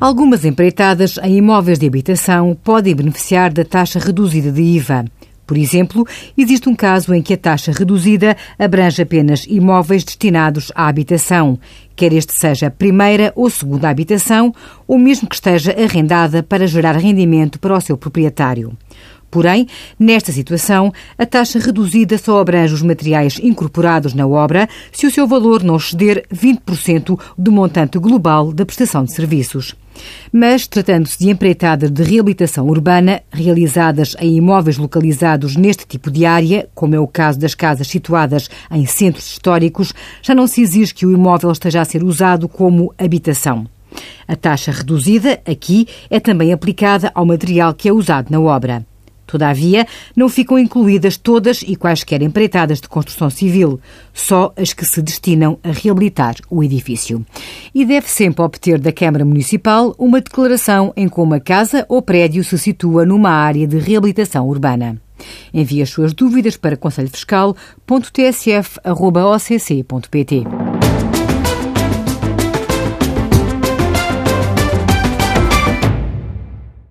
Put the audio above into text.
Algumas empreitadas em imóveis de habitação podem beneficiar da taxa reduzida de IVA. Por exemplo, existe um caso em que a taxa reduzida abrange apenas imóveis destinados à habitação, quer este seja a primeira ou segunda habitação, ou mesmo que esteja arrendada para gerar rendimento para o seu proprietário. Porém, nesta situação, a taxa reduzida só abrange os materiais incorporados na obra se o seu valor não exceder 20% do montante global da prestação de serviços. Mas, tratando-se de empreitadas de reabilitação urbana realizadas em imóveis localizados neste tipo de área, como é o caso das casas situadas em centros históricos, já não se exige que o imóvel esteja a ser usado como habitação. A taxa reduzida, aqui, é também aplicada ao material que é usado na obra. Todavia, não ficam incluídas todas e quaisquer empreitadas de construção civil, só as que se destinam a reabilitar o edifício. E deve sempre obter da Câmara Municipal uma declaração em como a casa ou prédio se situa numa área de reabilitação urbana. Envie as suas dúvidas para conselhofiscal.tsf.occ.pt.